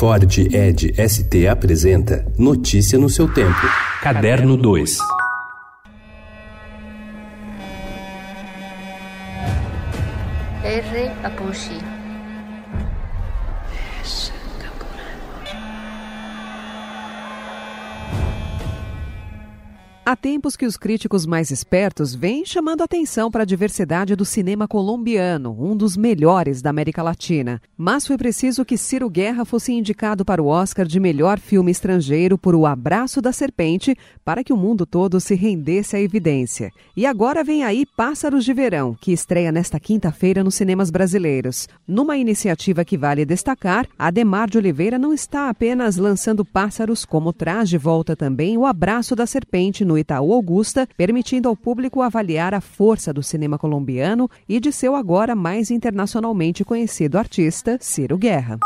Ford Ed ST apresenta Notícia no seu tempo. Caderno 2. R. Apushi. Há tempos que os críticos mais espertos vêm chamando atenção para a diversidade do cinema colombiano, um dos melhores da América Latina. Mas foi preciso que Ciro Guerra fosse indicado para o Oscar de melhor filme estrangeiro por O Abraço da Serpente para que o mundo todo se rendesse à evidência. E agora vem aí Pássaros de Verão, que estreia nesta quinta-feira nos cinemas brasileiros. Numa iniciativa que vale destacar, Ademar de Oliveira não está apenas lançando pássaros, como traz de volta também O Abraço da Serpente no Itaú Augusta, permitindo ao público avaliar a força do cinema colombiano e de seu agora mais internacionalmente conhecido artista, Ciro Guerra.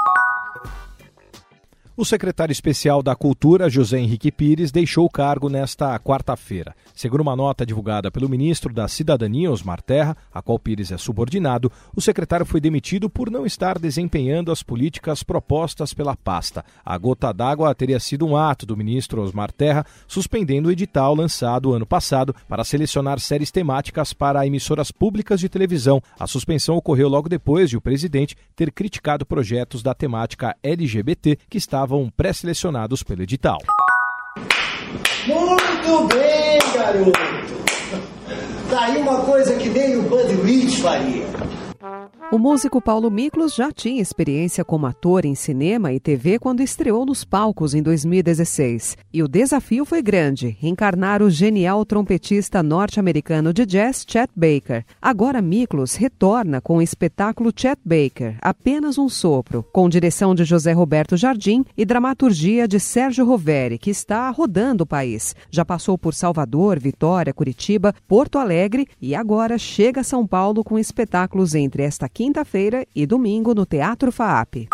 O secretário especial da Cultura, José Henrique Pires, deixou o cargo nesta quarta-feira. Segundo uma nota divulgada pelo ministro da Cidadania, Osmar Terra, a qual Pires é subordinado, o secretário foi demitido por não estar desempenhando as políticas propostas pela pasta. A gota d'água teria sido um ato do ministro Osmar Terra suspendendo o edital lançado ano passado para selecionar séries temáticas para emissoras públicas de televisão. A suspensão ocorreu logo depois de o presidente ter criticado projetos da temática LGBT que estavam estavam pré-selecionados pelo edital. Muito bem, garoto! Tá aí uma coisa que nem o Buddy Rich faria. O músico Paulo Miklos já tinha experiência como ator em cinema e TV quando estreou nos palcos em 2016. E o desafio foi grande, encarnar o genial trompetista norte-americano de jazz Chet Baker. Agora Miklos retorna com o espetáculo Chet Baker, Apenas um Sopro, com direção de José Roberto Jardim e dramaturgia de Sérgio Roveri, que está rodando o país. Já passou por Salvador, Vitória, Curitiba, Porto Alegre e agora chega a São Paulo com espetáculos entre esta quinta-feira e domingo no Teatro FAAP.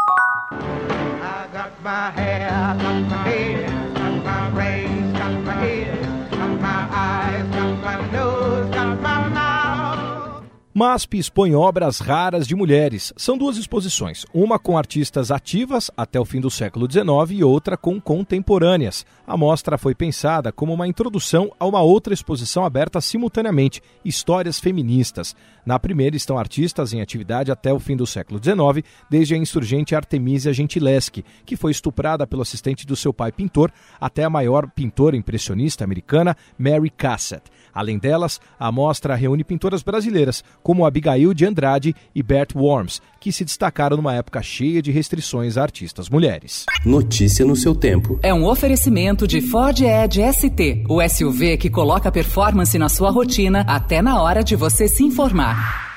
MASP expõe obras raras de mulheres. São duas exposições, uma com artistas ativas até o fim do século XIX e outra com contemporâneas. A mostra foi pensada como uma introdução a uma outra exposição aberta simultaneamente, Histórias Feministas. Na primeira estão artistas em atividade até o fim do século XIX, desde a insurgente Artemisia Gentileschi, que foi estuprada pelo assistente do seu pai pintor, até a maior pintora impressionista americana, Mary Cassatt. Além delas, a mostra reúne pintoras brasileiras, como Abigail de Andrade e Bert Worms, que se destacaram numa época cheia de restrições a artistas mulheres. Notícia no seu tempo. É um oferecimento de Ford Edge ST, o SUV que coloca performance na sua rotina até na hora de você se informar.